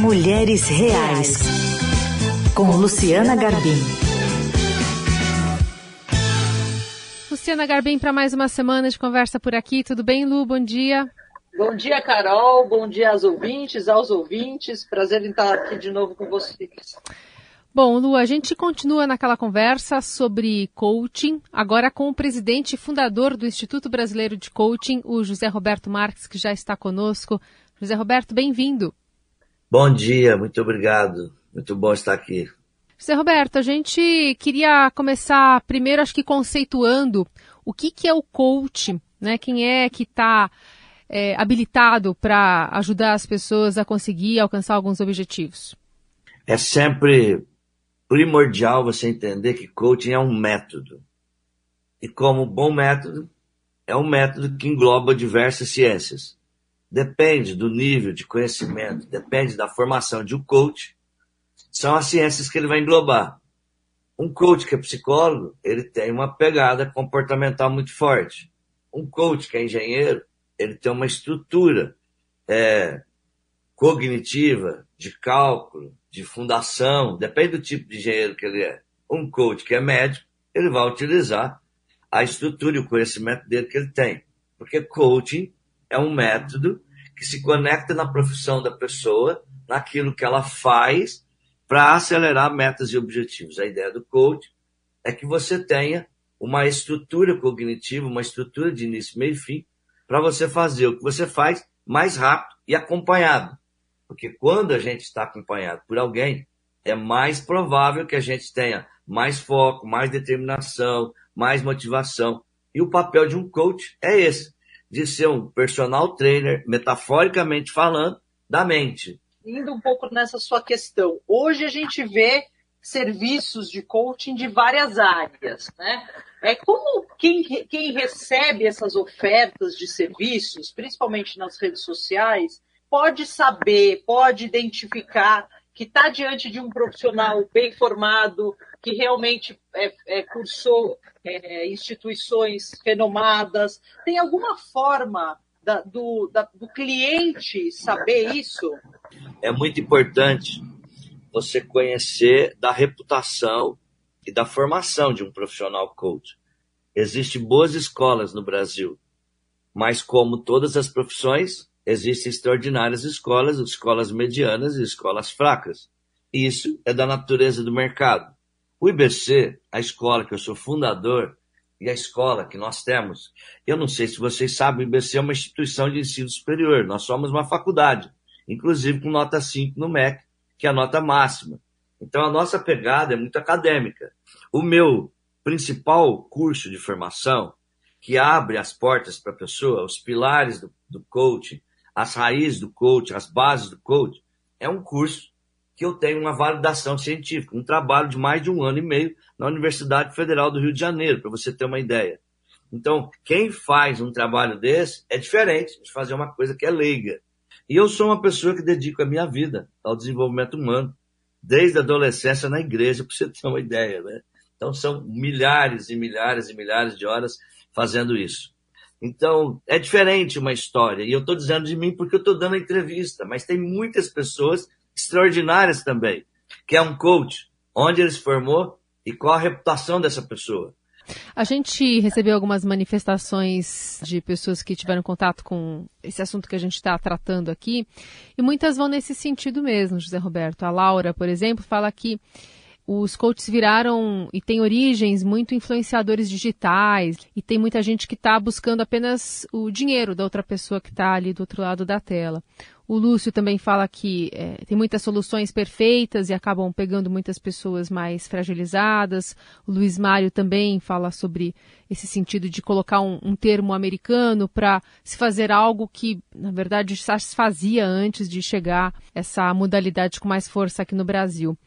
Mulheres Reais, com Luciana Garbim. Luciana Garbim para mais uma semana de conversa por aqui. Tudo bem, Lu? Bom dia. Bom dia, Carol. Bom dia aos ouvintes, aos ouvintes. Prazer em estar aqui de novo com vocês. Bom, Lu, a gente continua naquela conversa sobre coaching, agora com o presidente e fundador do Instituto Brasileiro de Coaching, o José Roberto Marques, que já está conosco. José Roberto, bem-vindo. Bom dia, muito obrigado. Muito bom estar aqui. José Roberto, a gente queria começar primeiro, acho que conceituando o que, que é o coaching, né? Quem é que está é, habilitado para ajudar as pessoas a conseguir alcançar alguns objetivos? É sempre primordial você entender que coaching é um método. E como bom método, é um método que engloba diversas ciências. Depende do nível de conhecimento, depende da formação de um coach, são as ciências que ele vai englobar. Um coach que é psicólogo, ele tem uma pegada comportamental muito forte. Um coach que é engenheiro, ele tem uma estrutura é, cognitiva, de cálculo, de fundação, depende do tipo de engenheiro que ele é. Um coach que é médico, ele vai utilizar a estrutura e o conhecimento dele que ele tem. Porque coaching é um método que se conecta na profissão da pessoa, naquilo que ela faz para acelerar metas e objetivos. A ideia do coach é que você tenha uma estrutura cognitiva, uma estrutura de início, meio e fim, para você fazer o que você faz mais rápido e acompanhado. Porque quando a gente está acompanhado por alguém, é mais provável que a gente tenha mais foco, mais determinação, mais motivação. E o papel de um coach é esse, de ser um personal trainer, metaforicamente falando, da mente. Indo um pouco nessa sua questão, hoje a gente vê serviços de coaching de várias áreas, né? É como quem, quem recebe essas ofertas de serviços, principalmente nas redes sociais, pode saber, pode identificar que está diante de um profissional bem formado, que realmente é, é, cursou é, instituições renomadas. Tem alguma forma da, do, da, do cliente saber isso? É muito importante você conhecer da reputação e da formação de um profissional coach. Existem boas escolas no Brasil, mas como todas as profissões, existem extraordinárias escolas, escolas medianas e escolas fracas. Isso é da natureza do mercado. O IBC, a escola que eu sou fundador, e a escola que nós temos, eu não sei se vocês sabem, o IBC é uma instituição de ensino superior, nós somos uma faculdade, inclusive com nota 5 no MEC, que é a nota máxima. Então a nossa pegada é muito acadêmica. O meu principal curso de formação, que abre as portas para a pessoa, os pilares do, do as raízes do coach, as bases do coach, é um curso que eu tenho uma validação científica, um trabalho de mais de um ano e meio na Universidade Federal do Rio de Janeiro, para você ter uma ideia. Então, quem faz um trabalho desse é diferente de fazer uma coisa que é leiga. E eu sou uma pessoa que dedico a minha vida ao desenvolvimento humano, desde a adolescência na igreja, para você ter uma ideia, né? Então, são milhares e milhares e milhares de horas fazendo isso. Então, é diferente uma história. E eu estou dizendo de mim porque eu estou dando a entrevista, mas tem muitas pessoas extraordinárias também, que é um coach, onde ele se formou e qual a reputação dessa pessoa. A gente recebeu algumas manifestações de pessoas que tiveram contato com esse assunto que a gente está tratando aqui, e muitas vão nesse sentido mesmo, José Roberto. A Laura, por exemplo, fala que os coaches viraram e têm origens muito influenciadores digitais e tem muita gente que está buscando apenas o dinheiro da outra pessoa que está ali do outro lado da tela. O Lúcio também fala que é, tem muitas soluções perfeitas e acabam pegando muitas pessoas mais fragilizadas. O Luiz Mário também fala sobre esse sentido de colocar um, um termo americano para se fazer algo que, na verdade, já se fazia antes de chegar essa modalidade com mais força aqui no Brasil.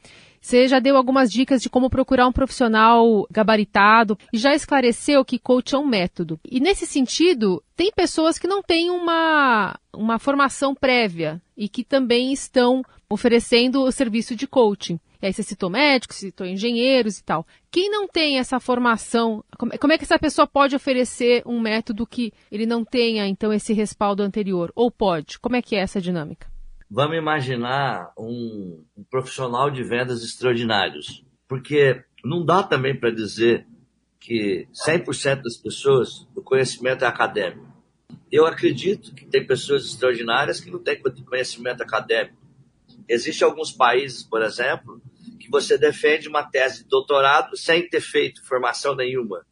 Você já deu algumas dicas de como procurar um profissional gabaritado e já esclareceu que coach é um método. E nesse sentido, tem pessoas que não têm uma, uma formação prévia e que também estão oferecendo o serviço de coaching. E aí você citou médicos, citou engenheiros e tal. Quem não tem essa formação, como é que essa pessoa pode oferecer um método que ele não tenha, então, esse respaldo anterior? Ou pode? Como é que é essa dinâmica? Vamos imaginar um, um profissional de vendas extraordinários, porque não dá também para dizer que 100% das pessoas, o conhecimento é acadêmico. Eu acredito que tem pessoas extraordinárias que não têm conhecimento acadêmico. Existem alguns países, por exemplo, que você defende uma tese de doutorado sem ter feito formação nenhuma,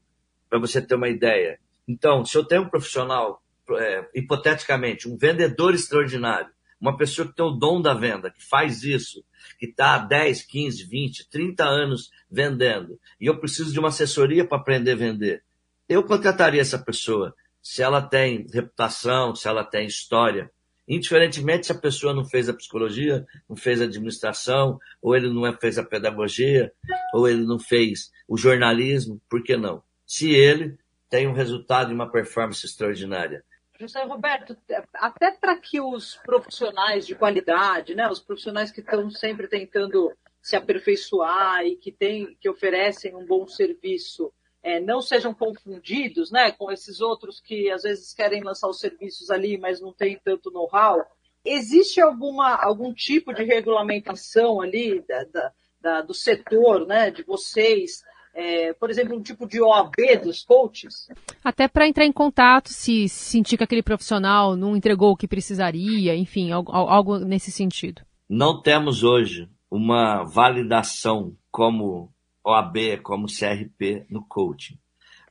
para você ter uma ideia. Então, se eu tenho um profissional, é, hipoteticamente, um vendedor extraordinário, uma pessoa que tem o dom da venda, que faz isso, que está há 10, 15, 20, 30 anos vendendo, e eu preciso de uma assessoria para aprender a vender, eu contrataria essa pessoa se ela tem reputação, se ela tem história. Indiferentemente se a pessoa não fez a psicologia, não fez a administração, ou ele não fez a pedagogia, ou ele não fez o jornalismo, por que não? Se ele tem um resultado e uma performance extraordinária. José Roberto, até para que os profissionais de qualidade, né, os profissionais que estão sempre tentando se aperfeiçoar e que, tem, que oferecem um bom serviço, é, não sejam confundidos né, com esses outros que às vezes querem lançar os serviços ali, mas não têm tanto know-how. Existe alguma, algum tipo de regulamentação ali da, da, da, do setor, né, de vocês, é, por exemplo, um tipo de OAB dos coaches? Até para entrar em contato, se sentir que aquele profissional não entregou o que precisaria, enfim, algo, algo nesse sentido. Não temos hoje uma validação como OAB, como CRP no coaching.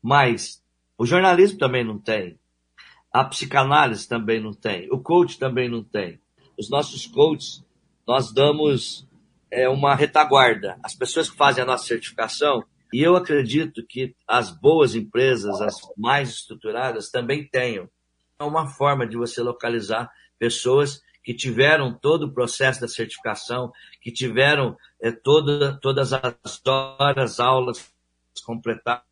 Mas o jornalismo também não tem. A psicanálise também não tem. O coach também não tem. Os nossos coaches, nós damos é, uma retaguarda. As pessoas que fazem a nossa certificação, e eu acredito que as boas empresas, as mais estruturadas, também tenham. É uma forma de você localizar pessoas que tiveram todo o processo da certificação, que tiveram é, toda, todas as horas, aulas completadas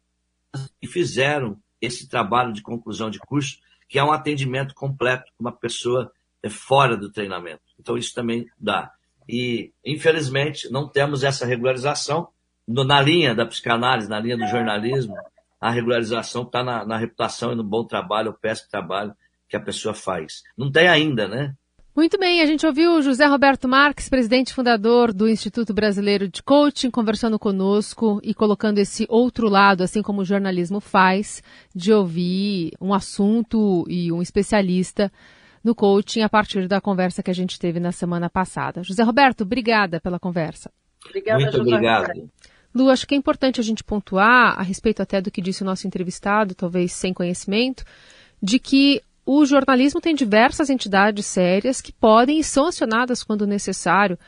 e fizeram esse trabalho de conclusão de curso, que é um atendimento completo com uma pessoa é, fora do treinamento. Então, isso também dá. E, infelizmente, não temos essa regularização. Na linha da psicanálise, na linha do jornalismo, a regularização está na, na reputação e no bom trabalho, o péssimo trabalho que a pessoa faz. Não tem ainda, né? Muito bem, a gente ouviu o José Roberto Marques, presidente fundador do Instituto Brasileiro de Coaching, conversando conosco e colocando esse outro lado, assim como o jornalismo faz, de ouvir um assunto e um especialista no coaching a partir da conversa que a gente teve na semana passada. José Roberto, obrigada pela conversa. Obrigada, Muito José obrigado. Lu, acho que é importante a gente pontuar, a respeito até do que disse o nosso entrevistado, talvez sem conhecimento, de que o jornalismo tem diversas entidades sérias que podem e são acionadas quando necessário.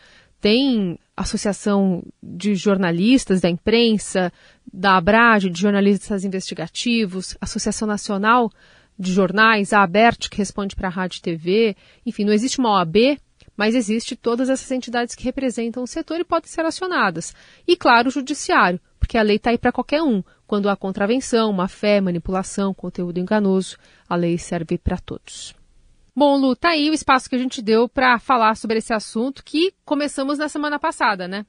Tem associação de jornalistas da imprensa, da Abrage, de jornalistas investigativos, Associação Nacional de Jornais, a ABERT, que responde para a Rádio e TV. Enfim, não existe uma OAB, mas existe todas essas entidades que representam o setor e podem ser acionadas. E, claro, o judiciário, porque a lei está aí para qualquer um. Quando há contravenção, má fé, manipulação, conteúdo enganoso, a lei serve para todos. Bom, Lu, tá aí o espaço que a gente deu para falar sobre esse assunto que começamos na semana passada, né?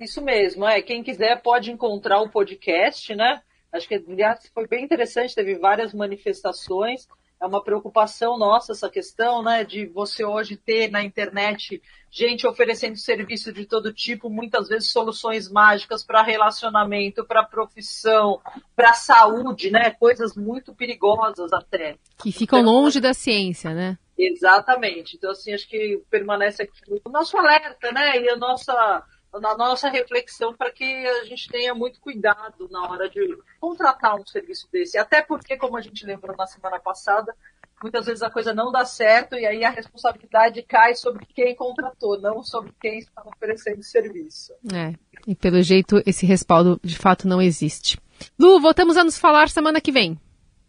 Isso mesmo, é. Quem quiser pode encontrar o podcast, né? Acho que, aliás, foi bem interessante, teve várias manifestações é uma preocupação nossa essa questão, né, de você hoje ter na internet gente oferecendo serviço de todo tipo, muitas vezes soluções mágicas para relacionamento, para profissão, para saúde, né, coisas muito perigosas até. Que ficam então, longe da ciência, né? Exatamente. Então, assim, acho que permanece aqui o nosso alerta, né, e a nossa na nossa reflexão para que a gente tenha muito cuidado na hora de contratar um serviço desse. Até porque, como a gente lembrou na semana passada, muitas vezes a coisa não dá certo e aí a responsabilidade cai sobre quem contratou, não sobre quem está oferecendo serviço. É, e pelo jeito esse respaldo de fato não existe. Lu, voltamos a nos falar semana que vem.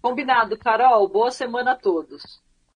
Combinado, Carol. Boa semana a todos.